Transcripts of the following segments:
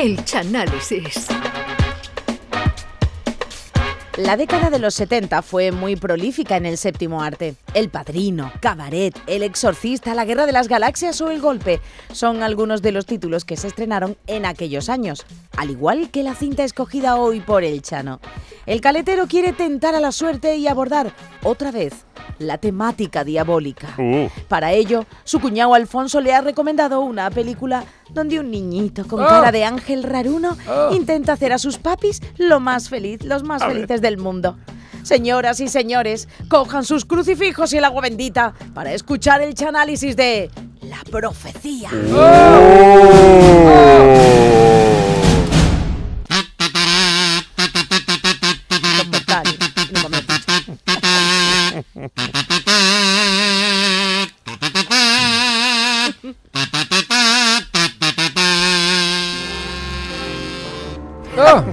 El Chanálisis. La década de los 70 fue muy prolífica en el séptimo arte. El Padrino, Cabaret, El Exorcista, La Guerra de las Galaxias o El Golpe son algunos de los títulos que se estrenaron en aquellos años, al igual que la cinta escogida hoy por el Chano. El caletero quiere tentar a la suerte y abordar otra vez la temática diabólica. Uh. Para ello, su cuñado Alfonso le ha recomendado una película donde un niñito con Ah. cara de ángel raruno intenta hacer a sus papis lo más feliz, los más felices del mundo. Señoras y señores, cojan sus crucifijos y el agua bendita para escuchar el chanálisis de La Profecía. Total,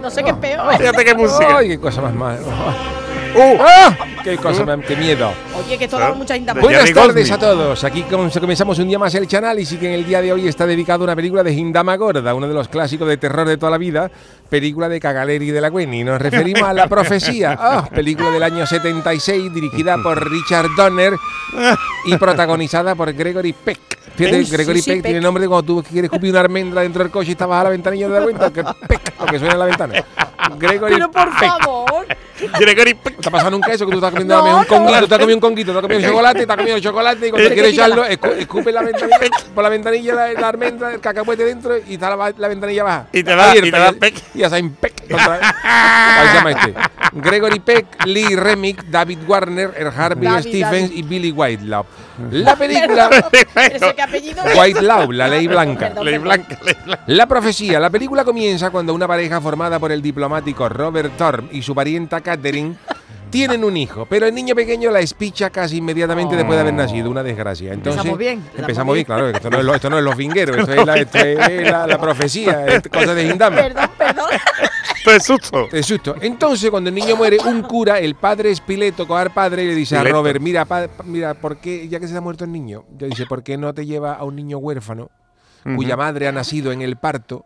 No sé qué es peor. Fíjate qué música. ¡Ay, qué cosa más mala! Uh. ¡Ah! ¡Qué cosa! ¡Qué miedo! Oye, que esto da mucha Buenas tardes a todos. Aquí com- comenzamos un día más el canal y sí que en el día de hoy está dedicado a una película de Hindama Gorda, uno de los clásicos de terror de toda la vida, película de Cagaleri de la Gwenny. Nos referimos a La Profecía, ah, película del año 76 dirigida por Richard Donner y protagonizada por Gregory Peck. Fíjate, Gregory sí, sí, Peck, Peck. tiene nombre de cuando tú quieres escupir una almendra dentro del coche y estabas a la ventanilla de la cuenta, que Peck, lo que suena en la ventana. Gregory Pero por Peck. favor. Gregory. ¿Te ha pasado nunca eso? Que tú estás comiendo No, un conguito, no. tú has comido un conguito, tú has comido chocolate, te has comido chocolate y cuando quieres que tira echarlo, la- escu- escupe la ventanilla, por la ventanilla la, la almendra, el cacahuete dentro y está la, la ventanilla baja. Y te da- Abierta, y te da Peck. Y ya Peck. Contra, ahí se llama este. Gregory Peck, Lee Remick, David Warner, Er Harvey David, Stephens David. y Billy Whitelaw. La película. Whitelaw, la ley blanca. Perdón, Ley blanca, ley blanca. La profecía. La película comienza cuando una pareja formada por el diplomático Robert Thorne y su parienta Catherine tienen un hijo, pero el niño pequeño la espicha casi inmediatamente después de haber nacido, una desgracia. Entonces, Empezamos bien, empezamos bien, bien. claro, esto no es, lo- esto no es los vingueros, esto es la, esto es la, la profecía, es cosa de Hindama. Perdón, perdón. Es susto. De susto. Entonces, cuando el niño muere, un cura, el padre Espileto, coger padre, y le dice a. Robert, mira, pa- mira, ¿por qué, ya que se ha muerto el niño, ya dice, ¿por qué no te lleva a un niño huérfano cuya madre ha nacido en el parto?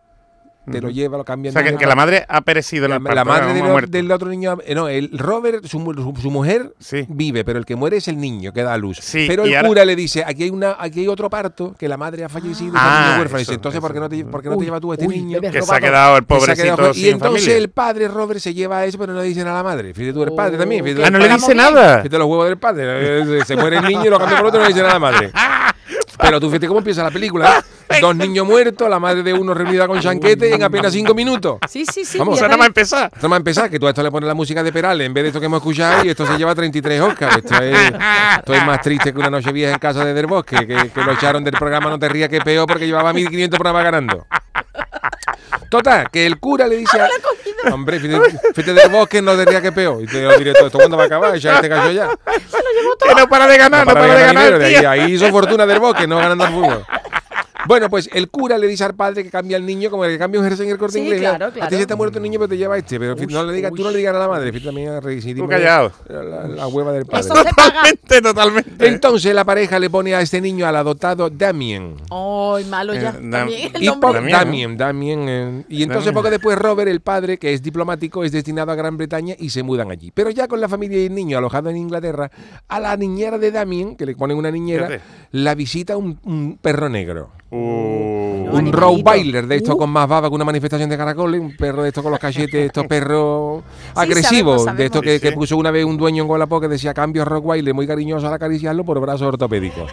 Te lo lleva, lo cambia O sea, que, que la madre ha perecido en la, el parto. la madre del, muerto. del otro niño, eh, no, el Robert, su, su- su mujer Sí. vive, pero el que muere es el niño que da a luz. Sí, pero el ahora- cura le dice, aquí hay una, aquí hay otro parto, que la madre ha fallecido, y Ah, huérfano. Y eso, dice, entonces, ¿por qué no te, por qué no te Uy, llevas tú a este uy, niño? Que se ha quedado el pobrecito quedado- sin y entonces familia. el padre Robert se lleva a eso, pero no le dice nada a la madre. Fíjate tú, el padre Oh, también. Fíjate Ah, no le dice nada. Fíjate los huevos del padre. Eh, Se muere el niño y lo cambia por otro y no le dice nada a la madre. Pero tú fíjate cómo empieza la película. Dos niños muertos, la madre de uno reunida con chanquete en apenas cinco minutos. Sí, sí, sí. Vamos, O ya sea, nada más empezar. Empezar, que tú a esto le pones la música de Perales en vez de esto que hemos escuchado y esto se lleva 33 Oscars. Esto es, esto es más triste que una noche vieja en casa de Del Bosque, que, que lo echaron del programa No te rías que peor porque llevaba 1500 programas ganando. Total, que el cura le dice a... Hombre, fíjate, del bosque, no te rías que peor. Y te digo directo, ¿esto cuándo va a acabar? Ya este gallo ya. Que no para de ganar, no para de ganar. de tío. ahí, ahí hizo fortuna del bosque, no ganando al fútbol. Bueno, pues el cura le dice al padre que cambia al niño como el que cambia un jersey en el corte Sí, inglés. claro, A ti claro. se te ha muerto el niño, pero te lleva este. Pero no le digas, tú no le digas a la madre. Fíjate también a. Tú callado. La, la hueva del padre. Totalmente, totalmente. Entonces la pareja le pone a este niño al adoptado Damien. Ay, malo ya. Eh, Dam- También el Y nombre. po- Damien, Damien, Damien, eh, y entonces Damien. poco después Robert, el padre, que es diplomático, es destinado a Gran Bretaña y se mudan allí. Pero ya con la familia y el niño alojado en Inglaterra, a la niñera de Damien, que le ponen una niñera, la visita un, un perro negro. Uh, un. Rottweiler de estos Uh. con más baba que una manifestación de caracoles, un perro de estos con los cachetes, estos perros Sí, agresivos, sabemos, de estos que, puso una vez un dueño en Wallapop que decía cambio Rottweiler, muy cariñoso al acariciarlo por brazos ortopédicos.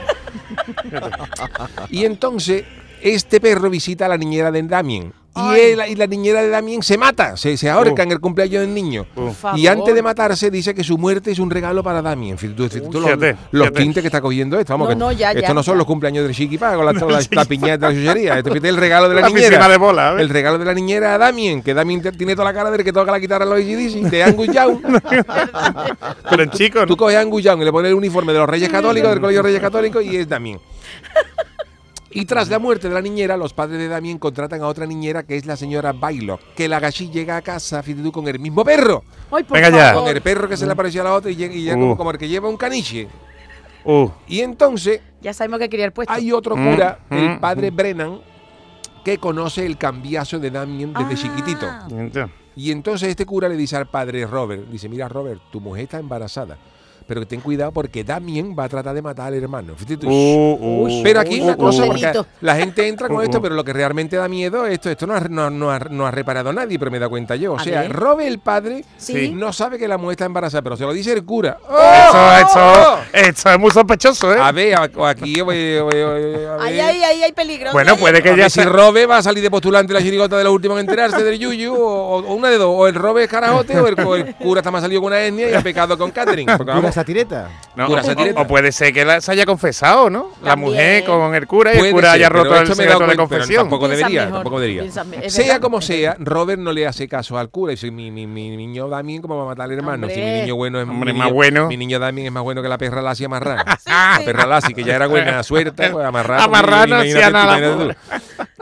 y entonces este perro visita a la niñera de Damien. Y, él- y la niñera de Damien se mata, se, se ahorca Uh. en el cumpleaños del niño. uh. favor. Y antes de matarse dice que su muerte es un regalo para Damien. Fíjate tú, fíjate tú los, Fíjate, los fíjate. tintes que está cogiendo esto. Vamos, No, que no, ya, esto ya, no son los cumpleaños del chiquipago, la, la, la piñata de la chuchería. El regalo de la, La niñera. de bola. El regalo de la niñera a Damien, que Damien tiene toda la cara de que toca la guitarra a los ACDC, de Angus Young. Pero en chico, Tú coges a Angus Young y le pones el uniforme de los Reyes Católicos, del Colegio de Reyes Católicos, y es Damien. Y tras la muerte de la niñera, los padres de Damien contratan a otra niñera que es la señora Bailo, que la gachi llega a casa, fíjate tú, con el mismo perro. Ay, por Venga ya. Con el perro que se le apareció a la otra y llega, y llega Uh. como, como el que lleva un caniche. uh, Y entonces Ya sabemos que quería el puesto. hay otro Mm, cura, el mm, padre Brennan, que conoce el cambiazo de Damien desde Ah. chiquitito. Ya. Y entonces este cura le dice al padre Robert, dice, mira Robert, tu mujer está embarazada, pero ten cuidado porque Damien va a tratar de matar al hermano. Uh, uh, Pero aquí uh, una uh, cosa, uh. porque la gente entra con Uh, esto, pero lo que realmente da miedo, esto, esto no ha, no, no ha, no ha reparado nadie, pero me da cuenta yo. O sea. Robert el padre Sí. no sabe que la mujer está embarazada, pero se lo dice el cura. Eso, ¡Oh! eso, eso es muy sospechoso, ¿eh? A ver, aquí, a Ahí, ver. ahí, ahí hay peligro. Bueno, puede que ya si Robe va a salir de postulante la chirigota de los últimos en enterarse del Yuyu, o, o una de dos, o el Robe es carajote, o el, o el cura está más salido con una etnia y ha pecado con Catherine. Porque Pura vamos, satireta. No, Pura o- satireta. o, o puede ser que la- se haya confesado, ¿no? La mujer con el cura y Puede el cura ser, haya roto el secreto de confesión. tampoco debería, mejor, tampoco debería. Sea como sea. Robert no le hace caso al cura. Y dice, mi, mi, mi niño Damien, ¿cómo va a matar al hermano? Si mi niño bueno es Hombre, mi más bueno. Mi niño Damien es más bueno que la perra Lassie amarrada. La perra Lassie, que ya era buena suerte, pues amarrada. Amarrada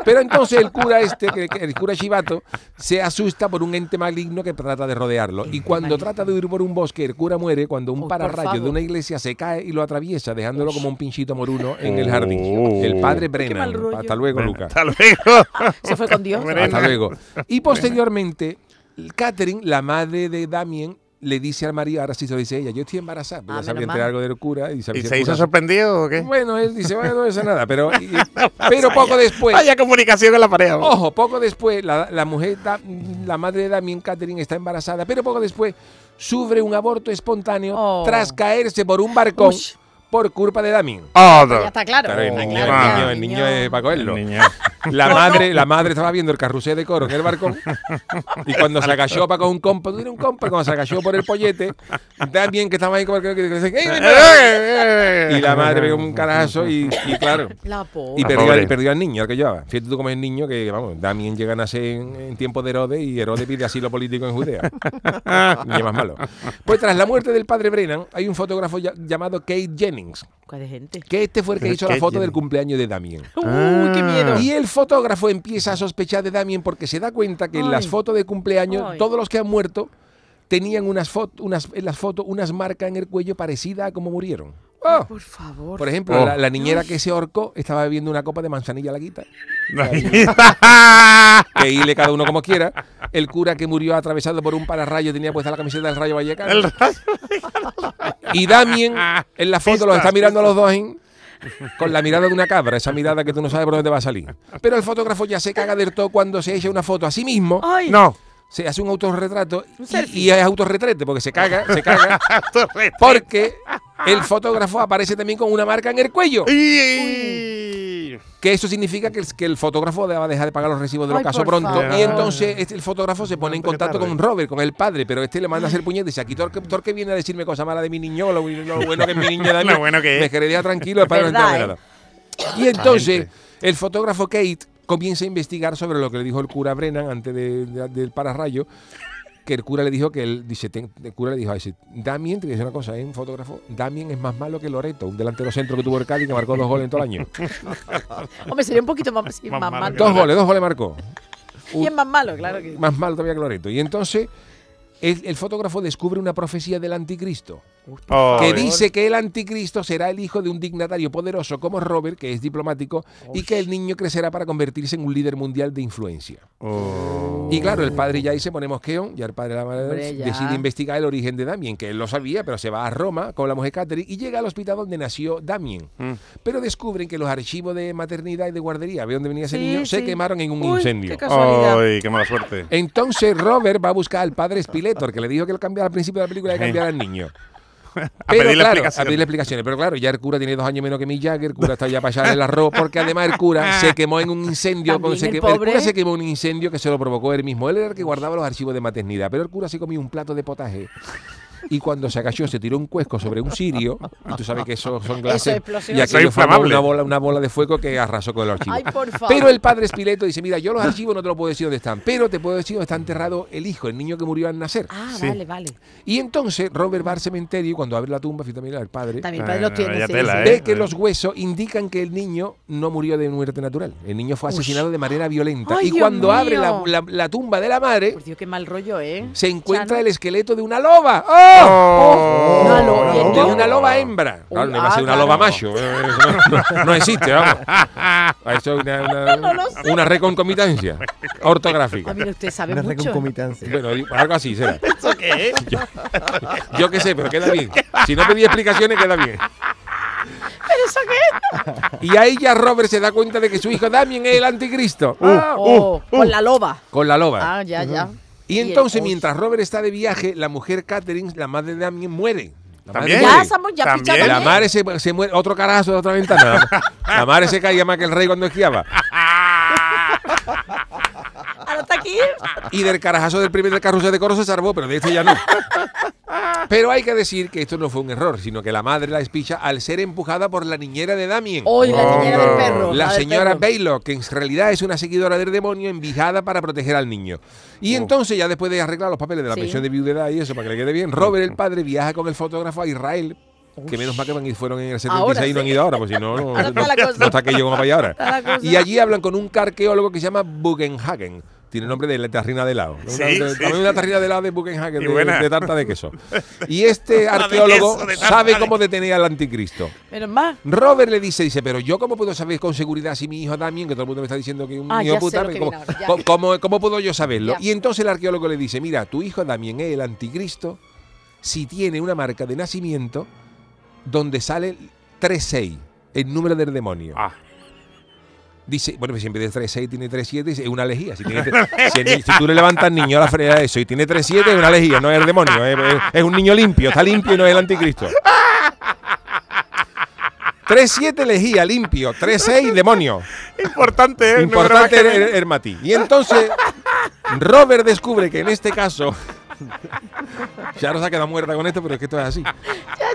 Pero entonces el cura este, el cura Chivato, se asusta por un ente maligno que trata de rodearlo. Y cuando trata de huir por un bosque, el cura muere cuando un pararrayo de una iglesia se cae y lo atraviesa, dejándolo como un pinchito moruno en el Oh. jardín. El padre Brennan. Hasta luego, Lucas. Hasta luego. Se fue con Dios. Hasta luego. Y posteriormente, Catherine, la madre de Damien, le dice al marido, ahora sí se lo dice ella, yo estoy embarazada, pero Ah, ya sabía entre algo del cura. Y, sabía ¿Y si se hizo sorprendido o qué? Bueno, él dice, bueno, no dice nada, pero, y- pero poco después, Vaya comunicación con la pareja. ojo, poco después, la, la mujer, da- la madre de Damien, Catherine, está embarazada, pero poco después sufre un aborto espontáneo Oh. tras caerse por un barcón Ush. Por culpa de Damien. Oh, Ya está claro. Claro, el niño, claro, el niño- el niño es para cogerlo. La madre, la madre estaba viendo el carrusel de coro en el barcón y cuando se agachó para coger un compa, tú tienes un compa, cuando se agachó por el pollete, también que estaba ahí como que, que- que- ¡Ey, y la madre pegó un carajazo y, y claro. La pobre. Y perdió, pobre. y perdió al niño, al que llevaba. Fíjate tú cómo es el niño que, vamos, Damien llega a nacer en, en tiempo de Herodes y Herodes pide asilo político en Judea. niño más malo. Pues tras la muerte del padre Brennan, hay un fotógrafo ya- llamado Kate Jennings, ¿Cuál de gente? que este fue el que hizo la foto del cumpleaños de Damien. Uy, qué miedo. Y el fotógrafo empieza a sospechar de Damien porque se da cuenta que en las fotos de cumpleaños, Ay. todos los que han muerto tenían unas fotos, unas, en las fotos unas marcas en el cuello parecidas a cómo murieron. ¡Oh! Por favor. Por ejemplo, Oh. la, la niñera que se ahorcó estaba bebiendo una copa de manzanilla laguita, que hile cada uno como quiera. El cura que murió atravesado por un pararrayo tenía puesta la camiseta del Rayo Vallecano. El rayo. Y Damien en la foto los está mirando a los dos ahí, con la mirada de una cabra, esa mirada que tú no sabes por dónde va a salir. Pero el fotógrafo ya se caga del todo cuando se echa una foto a sí mismo, Ay. No. se hace un autorretrato Un y, y es autorretrete porque se caga, se caga, porque el fotógrafo aparece también con una marca en el cuello. Y- Que eso significa que el, que el fotógrafo va a dejar de pagar los recibos de los Ay, casos por pronto. favor. Y entonces este, el fotógrafo se pone en contacto tarde. con Robert, con el padre, pero este le manda a hacer puñete y dice, aquí Torque, Torque viene a decirme cosas malas de mi niño, lo, lo bueno que es mi niño de Lo bueno que es. Me quedaría tranquilo, el padre no Verdad, entiende ¿eh? nada. Y entonces el fotógrafo Kate comienza a investigar sobre lo que le dijo el cura Brennan antes de- de- del pararrayo, que el cura le dijo que él, dice, ten- el cura le dijo, dice, Damien, te voy a decir una cosa, ¿eh? un fotógrafo, Damien es más malo que Loreto, un delantero centro que tuvo el Cádiz que marcó dos goles en todo el año. Hombre, sería un poquito más, sí, Más más malo Dos goles, dos goles marcó. Y es más malo, claro que. Más malo todavía que Loreto. Y entonces el, el fotógrafo descubre una profecía del anticristo Oh, que dice que el anticristo será el hijo de un dignatario poderoso como Robert, que es diplomático, y que el niño crecerá para convertirse en un líder mundial de influencia. Oh. Y claro, el padre ya ahí se pone mosqueón, ya el padre de la madre Hombre, ya. decide investigar el origen de Damien, que él lo sabía, pero se va a Roma con la mujer Catherine y llega al hospital donde nació Damien. Mm. Pero descubren que los archivos de maternidad y de guardería, ve dónde venía ese Sí, niño, se quemaron en un Uy, incendio. qué casualidad. Ay, qué mala suerte. Entonces Robert va a buscar al padre Spiletor, que le dijo que lo cambiara al principio de la película de cambiar al niño. A Pero pedirle claro, a explicaciones. pedirle explicaciones. Pero claro, ya el cura tiene dos años menos que mi Jagger, el cura está ya para echarle el arroz, porque además el cura se quemó en un incendio. Con- se el que- el cura se quemó en un incendio que se lo provocó él mismo. Él era el que guardaba los archivos de maternidad, pero el cura se comió un plato de potaje. Y cuando se agachó, se tiró un cuesco sobre un sirio. Y tú sabes que eso son gases. y aquello inflamable. una bola, una bola de fuego que arrasó con el archivo. Ay, por favor. Pero el padre Espileto dice, mira, yo los archivos no te lo puedo decir dónde están, pero te puedo decir dónde está enterrado el hijo, el niño que murió al nacer. Ah, Sí. vale, vale. Y entonces Robert va al cementerio y cuando abre la tumba, fíjate, mira, el padre, También el padre los Ah, tiene. vaya sí, tela, sí. ¿eh? ve que los huesos indican que el niño no murió de muerte natural. El niño fue asesinado de manera violenta. Ay, y Dios cuando abre la, mío. la- la tumba de la madre, Por Dios, qué mal rollo, ¿eh? se encuentra Chano. el esqueleto de una loba. ¡Oh! ¡Oh! Una y una loba hembra. Claro, no va a ser ah, una claro. loba macho. eh, eso No, no existe, vamos. Eso es una, una, una reconcomitancia ortográfica. Ah, mira, usted sabe Una mucho. reconcomitancia. Bueno, di- algo así será. ¿Eso qué es? Yo qué sé, pero queda bien. Si no pedí explicaciones, queda bien. ¿Pero eso qué? Y ahí ya Robert se da cuenta de que su hijo Damien es el anticristo. Oh, con la loba. Con la loba. Ah, ya, ya. Y entonces, mientras Robert está de viaje, la mujer Catherine, la madre de Damien, muere. La madre ¿También? Ya, muere. estamos ya También. La madre se, se muere, otro carajo de otra ventana. La madre se caía más que el rey cuando esquiaba. Ahora está aquí. Y del carajazo del primer carrusel de coro se salvó, pero de este ya no. Pero hay que decir que esto no fue un error, sino que la madre la espicha al ser empujada por la niñera de Damien. Hoy la niñera del perro. La señora. Baylock, que en realidad es una seguidora del demonio envijada para proteger al niño. Y entonces, ya después de arreglar los papeles de la Sí. pensión de viudedad y eso, para que le quede bien, Robert, el padre, viaja con el fotógrafo a Israel. Que menos mal que van y fueron en el 76 Ahora y no han ido ahora, pues si no, no, no- está aquello como para allá ahora. Y allí hablan con un arqueólogo que se llama Bugenhagen. Tiene el nombre de la terrina de helado. Sí, Una- de- sí. También una terrina de helado de Bugenhagen, Y de, tarta de queso. Y este arqueólogo queso, de tarta sabe cómo detener al anticristo. Menos mal. Robert le dice, dice, pero yo cómo puedo saber con seguridad si mi hijo Damien, que todo el mundo me está diciendo que es un Ah, hijo puta, ¿cómo, cómo- cómo- cómo puedo yo saberlo? Ya. Y entonces el arqueólogo le dice, mira, tu hijo Damien es el anticristo si tiene una marca de nacimiento donde sale 36, el número del demonio. Ah, Dice, bueno, pues siempre de 3-6 tiene 3-7, dice, es una lejía. Si, tiene si, si tú le levantas al niño a la frega de eso y tiene 3-7, es una lejía, no es el demonio, es, es- un niño limpio, está limpio y no es el anticristo. 3-7 lejía, limpio, 3-6 demonio. importante, ¿eh? Importante No el, el- matiz. Y entonces, Robert descubre que en este caso. Ya no se ha quedado muerta con esto, pero es que esto es así.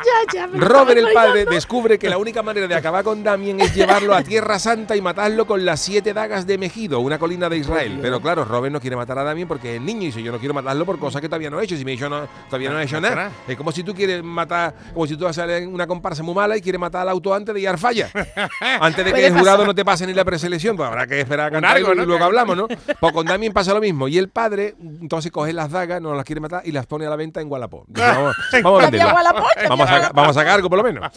Ya, ya, Robert, el padre, rayando. descubre que la única manera de acabar con Damien es llevarlo a Tierra Santa y matarlo con las siete dagas de Megido, una colina de Israel. Pero claro, Robert no quiere matar a Damien porque es niño y dice: Yo no quiero matarlo por cosas que todavía no he hecho. Si me he dicho no, todavía no he hecho nada. Es como si tú quieres matar, como si tú vas a salir en una comparsa muy mala y quieres matar al auto antes de ir al falla. Antes de que el jurado pasar. no te pase ni la preselección, pues habrá que esperar a cantar algo, y ¿no? luego hablamos, ¿no? Pues con Damien pasa lo mismo. Y el padre, entonces coge las dagas, no las quiere matar y las pone a la venta en Wallapop. Dice, Vamos, vamos a venderlas. Vamos a, sacar- vamos a sacar algo por lo menos.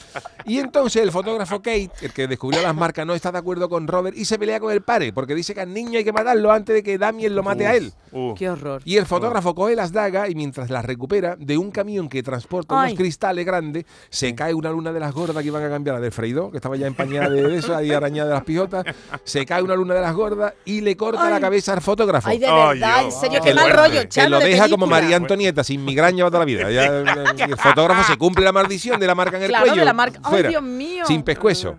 Y entonces el fotógrafo Kate, el que descubrió las marcas, no está de acuerdo con Robert y se pelea con el padre porque dice que al niño hay que matarlo antes de que Damien lo mate a él. Uh, Qué horror. Y el fotógrafo coge las dagas y mientras las recupera de un camión que transporta Ay. unos cristales grandes, se cae una luna de las gordas que iban a cambiar la del freidor, que estaba ya empañada de eso, ahí arañada de las pijotas. Se cae una luna de las gordas y le corta Ay. la cabeza al fotógrafo. Ay, de Ay, verdad, en serio, Qué qué mal rollo, que lo de deja como. María Antonieta, sin migraña va toda la vida. Ya, el fotógrafo se cumple la maldición de la marca en el Claro, cuello. de la marca. Fuera, Dios mío. Sin pescuezo.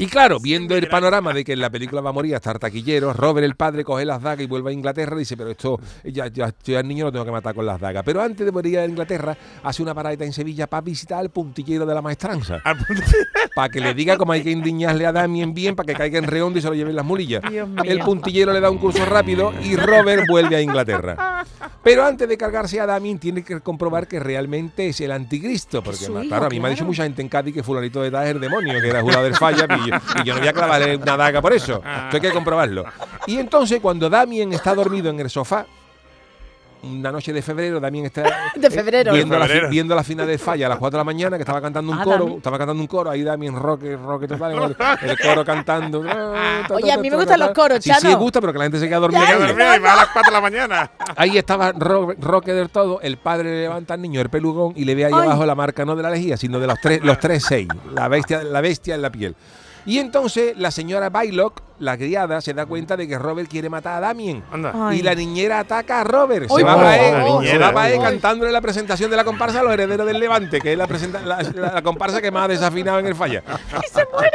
Y claro, viendo el panorama de que en la película va a morir hasta el taquillero, Robert el padre coge las dagas y vuelve a Inglaterra y dice, pero esto, ya, ya, yo al niño lo tengo que matar con las dagas. Pero antes de morir a Inglaterra, hace una paradita en Sevilla para visitar al puntillero de la maestranza. Para que le diga cómo hay que indiñarle a Damien bien para que caiga en redondo y se lo lleven las mulillas. El puntillero le da un curso rápido y Robert vuelve a Inglaterra. Pero antes de cargarse a Damien tiene que comprobar que realmente es el anticristo. Porque, hijo, claro, a mí me ha dicho mucha gente en Cádiz que fulanito de tal es el demonio, que era jurado del falla y yo, y yo no voy a clavarle una daga por eso. Esto hay que comprobarlo. Y entonces cuando Damien está dormido en el sofá, una noche de febrero, Damien está De eh, febrero. viendo, la, Febrero. fi- viendo la final del falla a las 4 de la mañana, que estaba cantando un Ah, coro, Damien. estaba cantando un coro, ahí Damien roque, roque total, el, el coro cantando. Oye, a mí me gustan los coros, Sí, sí, me Chano. gusta, pero que la gente se queda dormida. Ya, y va a las 4 de la mañana. Ahí estaba Ro- Roque del todo, el padre le levanta al niño el pelugón y le ve ahí Ay. abajo la marca no de la lejía, sino de los tres, los tres seis, la bestia, la bestia en la piel. Y entonces la señora Baylock, la criada, se da cuenta de que Robert quiere matar a Damien. Anda. Ay. Y la niñera ataca a Robert. Se Ay, va para él, se va para él Ay. cantándole la presentación de la comparsa a los herederos del Levante, que es la, presenta- la, la- la comparsa que más ha desafinado en el falla.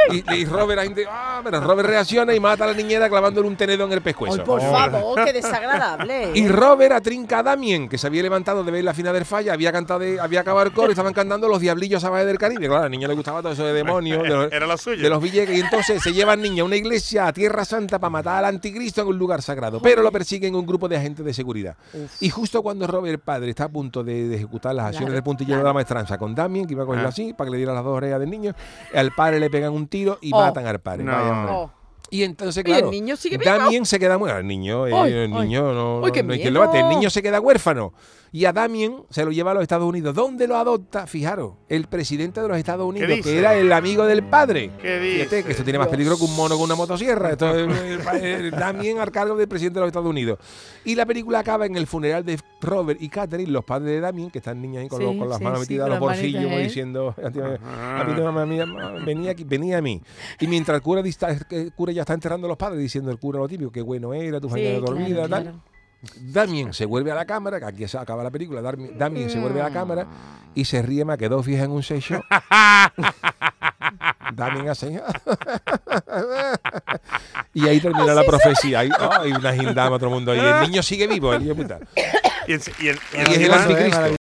Y, y Robert, la gente, ah, pero Robert reacciona y mata a la niñera clavándole un tenedor en el Ay, pescuezo. por favor, qué desagradable. Y Robert atrinca a Damien, que se había levantado de ver la final del falla, había cantado, de- había acabado el coro y estaban cantando los diablillos salvajes del Caribe. Claro, al niño le gustaba todo eso de demonios, de los, Era lo suyo. de los Villegas. Y entonces se lleva al niño a una iglesia, a Tierra Santa, para matar al anticristo en un lugar sagrado. Pero lo persiguen un grupo de agentes de seguridad. Y justo cuando Robert, padre, está a punto de, de ejecutar las acciones Claro, del puntillero de la maestranza con Damien, que iba a cogerlo Ah. así, para que le diera las dos orejas del niño, al padre le pegan un tiro y Oh. matan al padre. No. Vaya. Oh. Y entonces, Oye, el claro, niño sigue. Damien se queda muerto. El niño, eh, Ay, el ay. niño no, qué no hay quien lo mate. El niño se queda huérfano. Y a Damien se lo lleva a los Estados Unidos. ¿Dónde lo adopta? Fijaros, el presidente de los Estados Unidos, que era el amigo del padre. ¿Qué Fíjate dice? que esto tiene más peligro que un mono con una motosierra. Esto es eh, eh, Damien al cargo del presidente de los Estados Unidos. Y la película acaba en el funeral de Robert y Catherine, los padres de Damien, que están niñas ahí con, Sí, los- con las sí, manos sí, metidas en los bolsillos, como ¿eh? diciendo, a ti, a mí no, a mí no, venía aquí, venía a mí. Y mientras el cura, el cura ya está enterrando a los padres, diciendo el cura lo típico, qué bueno era, tu familia Sí, dormida, claro, tal. Damien se vuelve a la cámara, que aquí se acaba la película, Damien se vuelve a la cámara y se ríe más que dos fijas en un sello. Damien hace... y ahí termina la profecía. Ahí, ay, una gindama, el mundo. Y el niño sigue vivo, el niño puta. Y, en- y y Y es el anticristo.